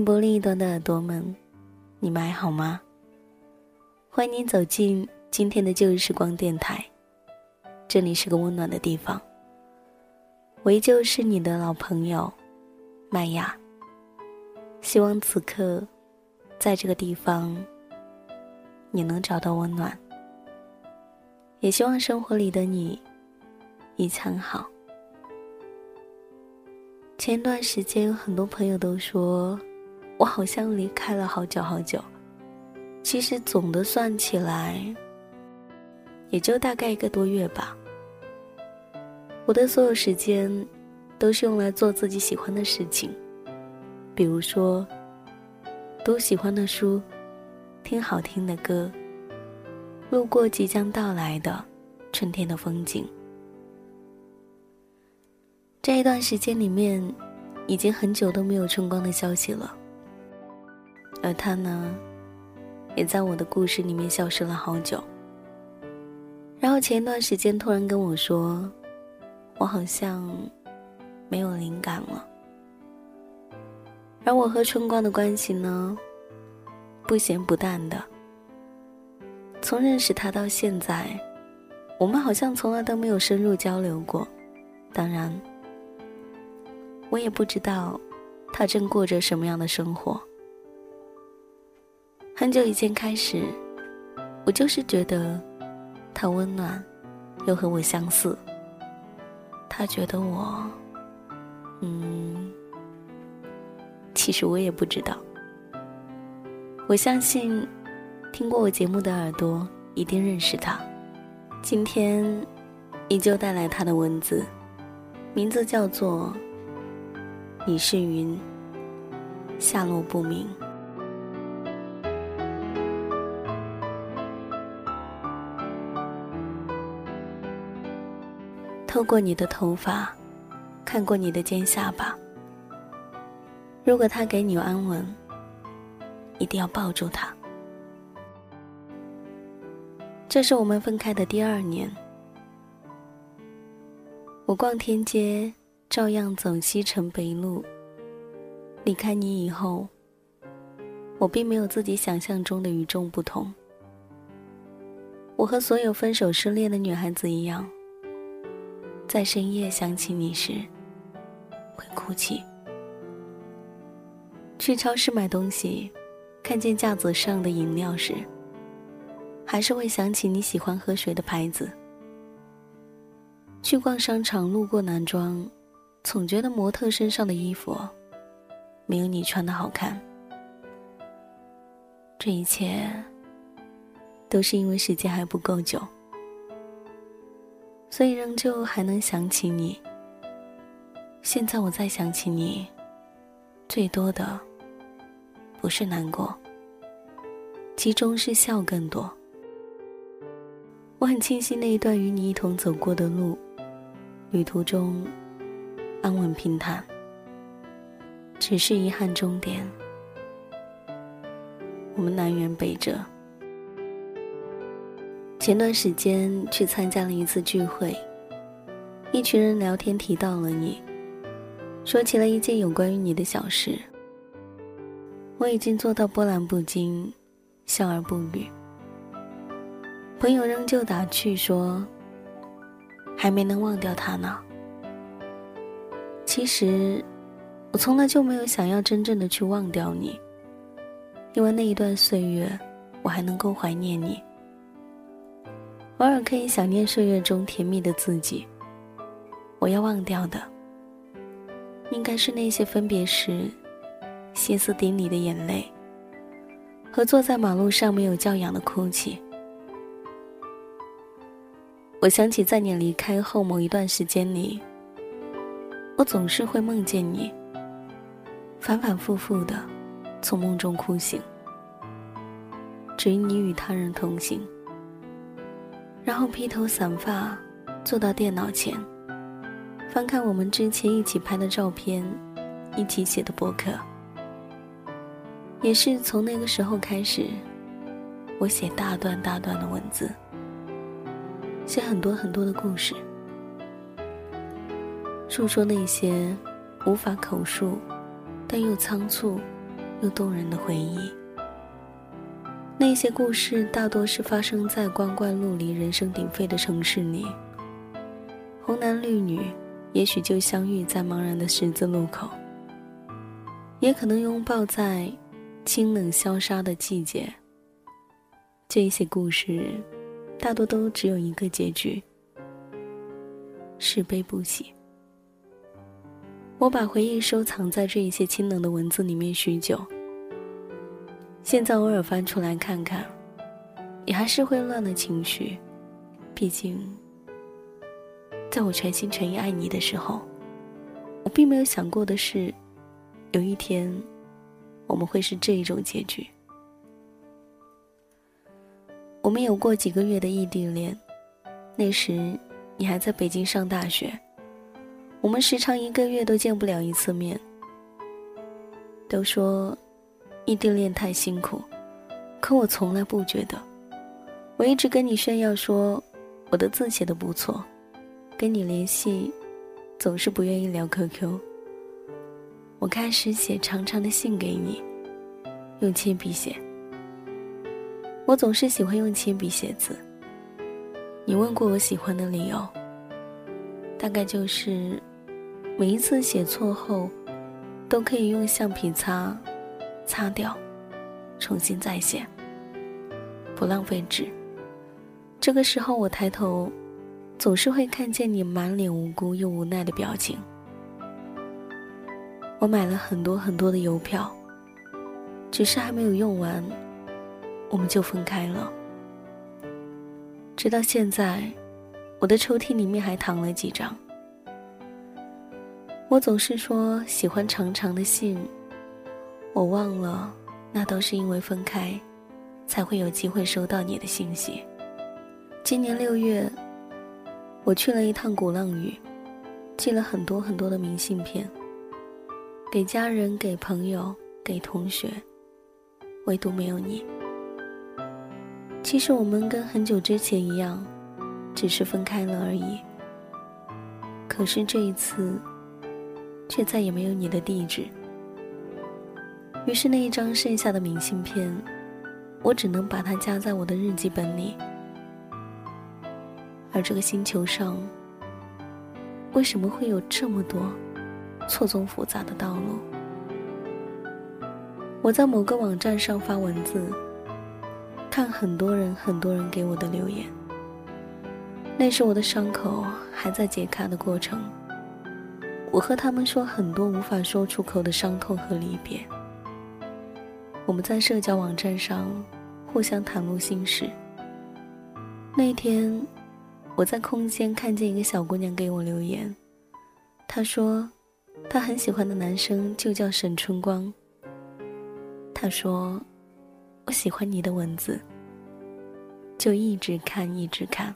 电波另一端的耳朵们，你们还好吗？欢迎您走进今天的旧时光电台，这里是个温暖的地方。我依旧是你的老朋友麦雅。希望此刻，在这个地方，你能找到温暖。也希望生活里的你一餐好。前段时间，有很多朋友都说。我好像离开了好久好久，其实总的算起来，也就大概一个多月吧。我的所有时间，都是用来做自己喜欢的事情，比如说，读喜欢的书，听好听的歌，路过即将到来的春天的风景。这一段时间里面，已经很久都没有春光的消息了。而他呢，也在我的故事里面消失了好久。然后前一段时间突然跟我说，我好像没有灵感了。而我和春光的关系呢，不咸不淡的。从认识他到现在，我们好像从来都没有深入交流过。当然，我也不知道他正过着什么样的生活。很久以前开始，我就是觉得他温暖，又和我相似。他觉得我，嗯，其实我也不知道。我相信，听过我节目的耳朵一定认识他。今天依旧带来他的文字，名字叫做《你是云，下落不明》。透过你的头发，看过你的尖下巴。如果他给你安稳，一定要抱住他。这是我们分开的第二年，我逛天街，照样走西城北路。离开你以后，我并没有自己想象中的与众不同。我和所有分手失恋的女孩子一样。在深夜想起你时，会哭泣。去超市买东西，看见架子上的饮料时，还是会想起你喜欢喝水的牌子。去逛商场，路过男装，总觉得模特身上的衣服没有你穿的好看。这一切，都是因为时间还不够久。所以仍旧还能想起你。现在我再想起你，最多的不是难过，其中是笑更多。我很庆幸那一段与你一同走过的路，旅途中安稳平坦，只是遗憾终点，我们南辕北辙。前段时间去参加了一次聚会，一群人聊天提到了你，说起了一件有关于你的小事。我已经做到波澜不惊，笑而不语。朋友仍旧打趣说：“还没能忘掉他呢。”其实，我从来就没有想要真正的去忘掉你，因为那一段岁月，我还能够怀念你。偶尔可以想念岁月中甜蜜的自己。我要忘掉的，应该是那些分别时歇斯底里的眼泪，和坐在马路上没有教养的哭泣。我想起在你离开后某一段时间里，我总是会梦见你，反反复复的从梦中哭醒，只因你与他人同行。然后披头散发，坐到电脑前，翻看我们之前一起拍的照片，一起写的博客。也是从那个时候开始，我写大段大段的文字，写很多很多的故事，诉说那些无法口述，但又仓促又动人的回忆。那些故事大多是发生在光怪陆离、人声鼎沸的城市里。红男绿女，也许就相遇在茫然的十字路口，也可能拥抱在清冷萧杀的季节。这些故事，大多都只有一个结局：是悲不喜。我把回忆收藏在这一些清冷的文字里面许久。现在偶尔翻出来看看，也还是会乱了情绪。毕竟，在我全心全意爱你的时候，我并没有想过的是，有一天，我们会是这一种结局。我们有过几个月的异地恋，那时你还在北京上大学，我们时常一个月都见不了一次面。都说。异地恋太辛苦，可我从来不觉得。我一直跟你炫耀说，我的字写的不错，跟你联系，总是不愿意聊 QQ。我开始写长长的信给你，用铅笔写。我总是喜欢用铅笔写字。你问过我喜欢的理由，大概就是，每一次写错后，都可以用橡皮擦。擦掉，重新再写，不浪费纸。这个时候我抬头，总是会看见你满脸无辜又无奈的表情。我买了很多很多的邮票，只是还没有用完，我们就分开了。直到现在，我的抽屉里面还躺了几张。我总是说喜欢长长的信。我忘了，那都是因为分开，才会有机会收到你的信息。今年六月，我去了一趟鼓浪屿，寄了很多很多的明信片，给家人、给朋友、给同学，唯独没有你。其实我们跟很久之前一样，只是分开了而已。可是这一次，却再也没有你的地址。于是那一张剩下的明信片，我只能把它夹在我的日记本里。而这个星球上，为什么会有这么多错综复杂的道路？我在某个网站上发文字，看很多人很多人给我的留言。那时我的伤口还在解开的过程，我和他们说很多无法说出口的伤痛和离别。我们在社交网站上互相袒露心事。那天，我在空间看见一个小姑娘给我留言，她说，她很喜欢的男生就叫沈春光。她说，我喜欢你的文字，就一直看一直看，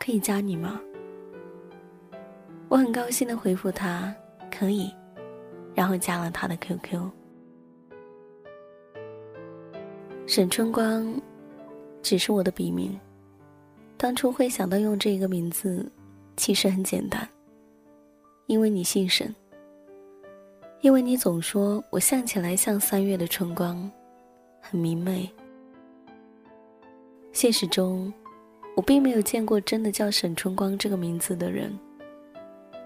可以加你吗？我很高兴的回复他，可以，然后加了他的 QQ。沈春光，只是我的笔名。当初会想到用这个名字，其实很简单，因为你姓沈。因为你总说我像起来像三月的春光，很明媚。现实中，我并没有见过真的叫沈春光这个名字的人，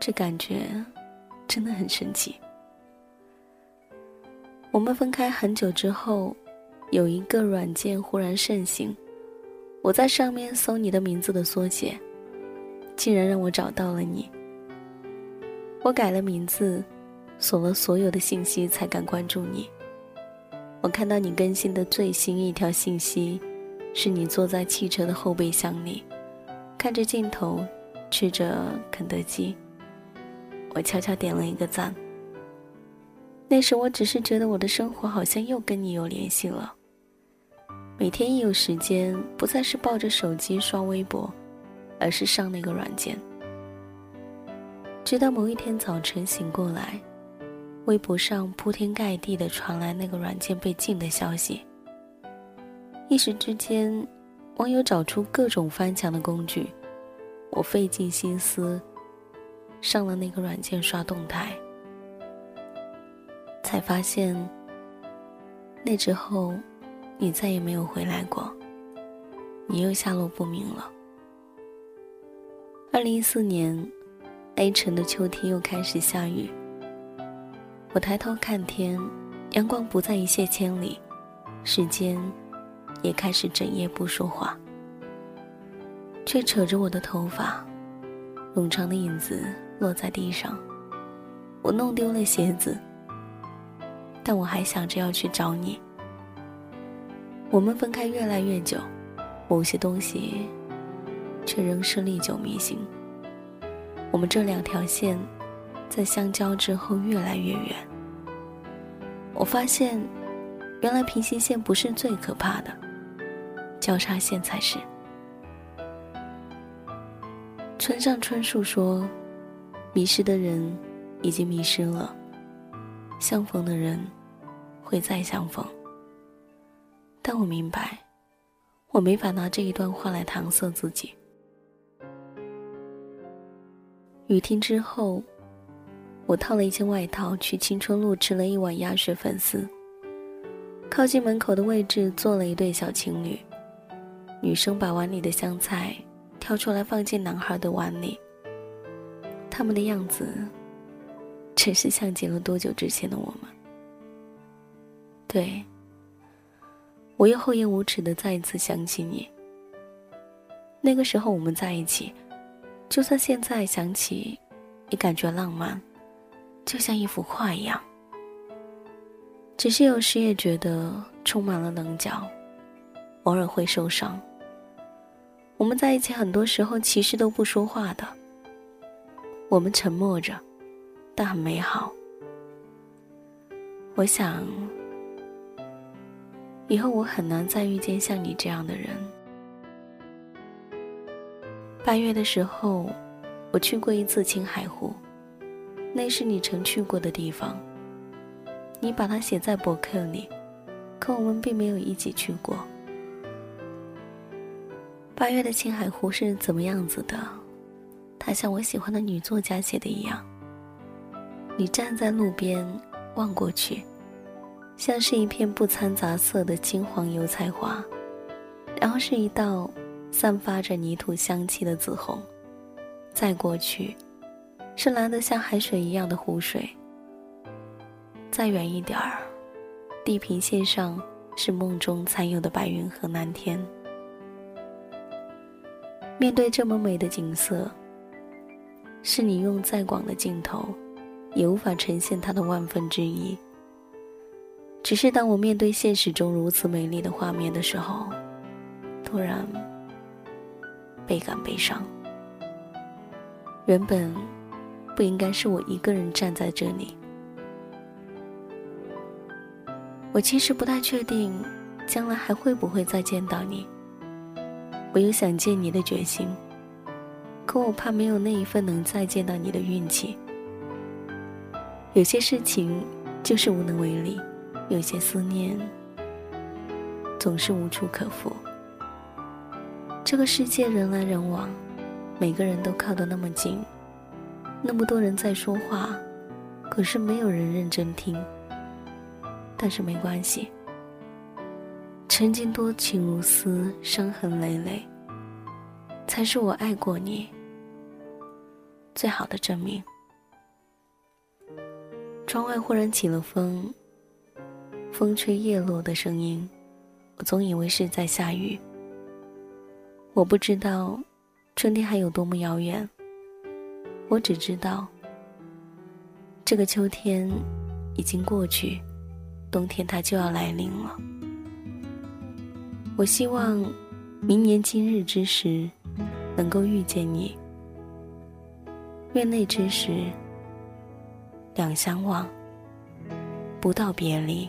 这感觉真的很神奇。我们分开很久之后。有一个软件忽然盛行，我在上面搜你的名字的缩写，竟然让我找到了你。我改了名字，锁了所有的信息，才敢关注你。我看到你更新的最新一条信息，是你坐在汽车的后备箱里，看着镜头，吃着肯德基。我悄悄点了一个赞。那时我只是觉得我的生活好像又跟你有联系了。每天一有时间，不再是抱着手机刷微博，而是上那个软件。直到某一天早晨醒过来，微博上铺天盖地的传来那个软件被禁的消息。一时之间，网友找出各种翻墙的工具，我费尽心思上了那个软件刷动态，才发现那之后。你再也没有回来过，你又下落不明了。二零一四年，A 城的秋天又开始下雨。我抬头看天，阳光不再一泻千里，时间也开始整夜不说话，却扯着我的头发，冗长的影子落在地上。我弄丢了鞋子，但我还想着要去找你。我们分开越来越久，某些东西却仍是历久弥新。我们这两条线在相交之后越来越远。我发现，原来平行线不是最可怕的，交叉线才是。村上春树说：“迷失的人已经迷失了，相逢的人会再相逢。”但我明白，我没法拿这一段话来搪塞自己。雨停之后，我套了一件外套去青春路吃了一碗鸭血粉丝。靠近门口的位置坐了一对小情侣，女生把碗里的香菜挑出来放进男孩的碗里。他们的样子，真是像极了多久之前的我们。对。我又厚颜无耻的再一次想起你。那个时候我们在一起，就算现在想起，也感觉浪漫，就像一幅画一样。只是有时也觉得充满了棱角，偶尔会受伤。我们在一起很多时候其实都不说话的，我们沉默着，但很美好。我想。以后我很难再遇见像你这样的人。八月的时候，我去过一次青海湖，那是你曾去过的地方。你把它写在博客里，可我们并没有一起去过。八月的青海湖是怎么样子的？它像我喜欢的女作家写的一样。你站在路边，望过去。像是一片不掺杂色的金黄油菜花，然后是一道散发着泥土香气的紫红，再过去，是蓝得像海水一样的湖水。再远一点儿，地平线上是梦中残有的白云和蓝天。面对这么美的景色，是你用再广的镜头，也无法呈现它的万分之一。只是当我面对现实中如此美丽的画面的时候，突然倍感悲伤。原本不应该是我一个人站在这里。我其实不太确定将来还会不会再见到你。我有想见你的决心，可我怕没有那一份能再见到你的运气。有些事情就是无能为力，有些思念总是无处可复。这个世界人来人往，每个人都靠得那么近，那么多人在说话，可是没有人认真听。但是没关系，曾经多情如丝，伤痕累累，才是我爱过你最好的证明。窗外忽然起了风，风吹叶落的声音，我总以为是在下雨。我不知道春天还有多么遥远，我只知道这个秋天已经过去，冬天它就要来临了。我希望明年今日之时能够遇见你，愿那之时两相望，不到别离，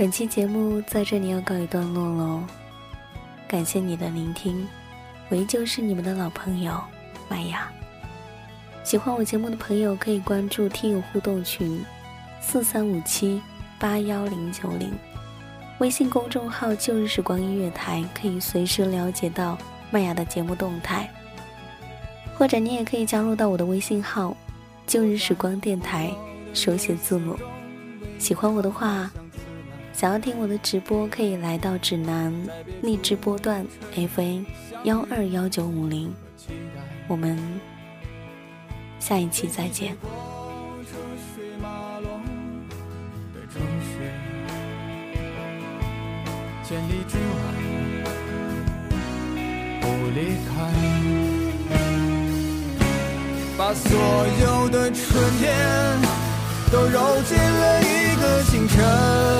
本期节目在这里要告一段落喽，感谢你的聆听，我依旧是你们的老朋友麦雅。喜欢我节目的朋友可以关注听友互动群四三五七八幺零九零，微信公众号旧日时光音乐台可以随时了解到麦雅的节目动态，或者你也可以加入到我的微信号旧日时光电台，手写字母。喜欢我的话。想要听我的直播，可以来到指南荔枝波段 FM 幺二幺九五零，我们下一期再见。千里之外不离开，把所有的春天都揉进了一个清晨。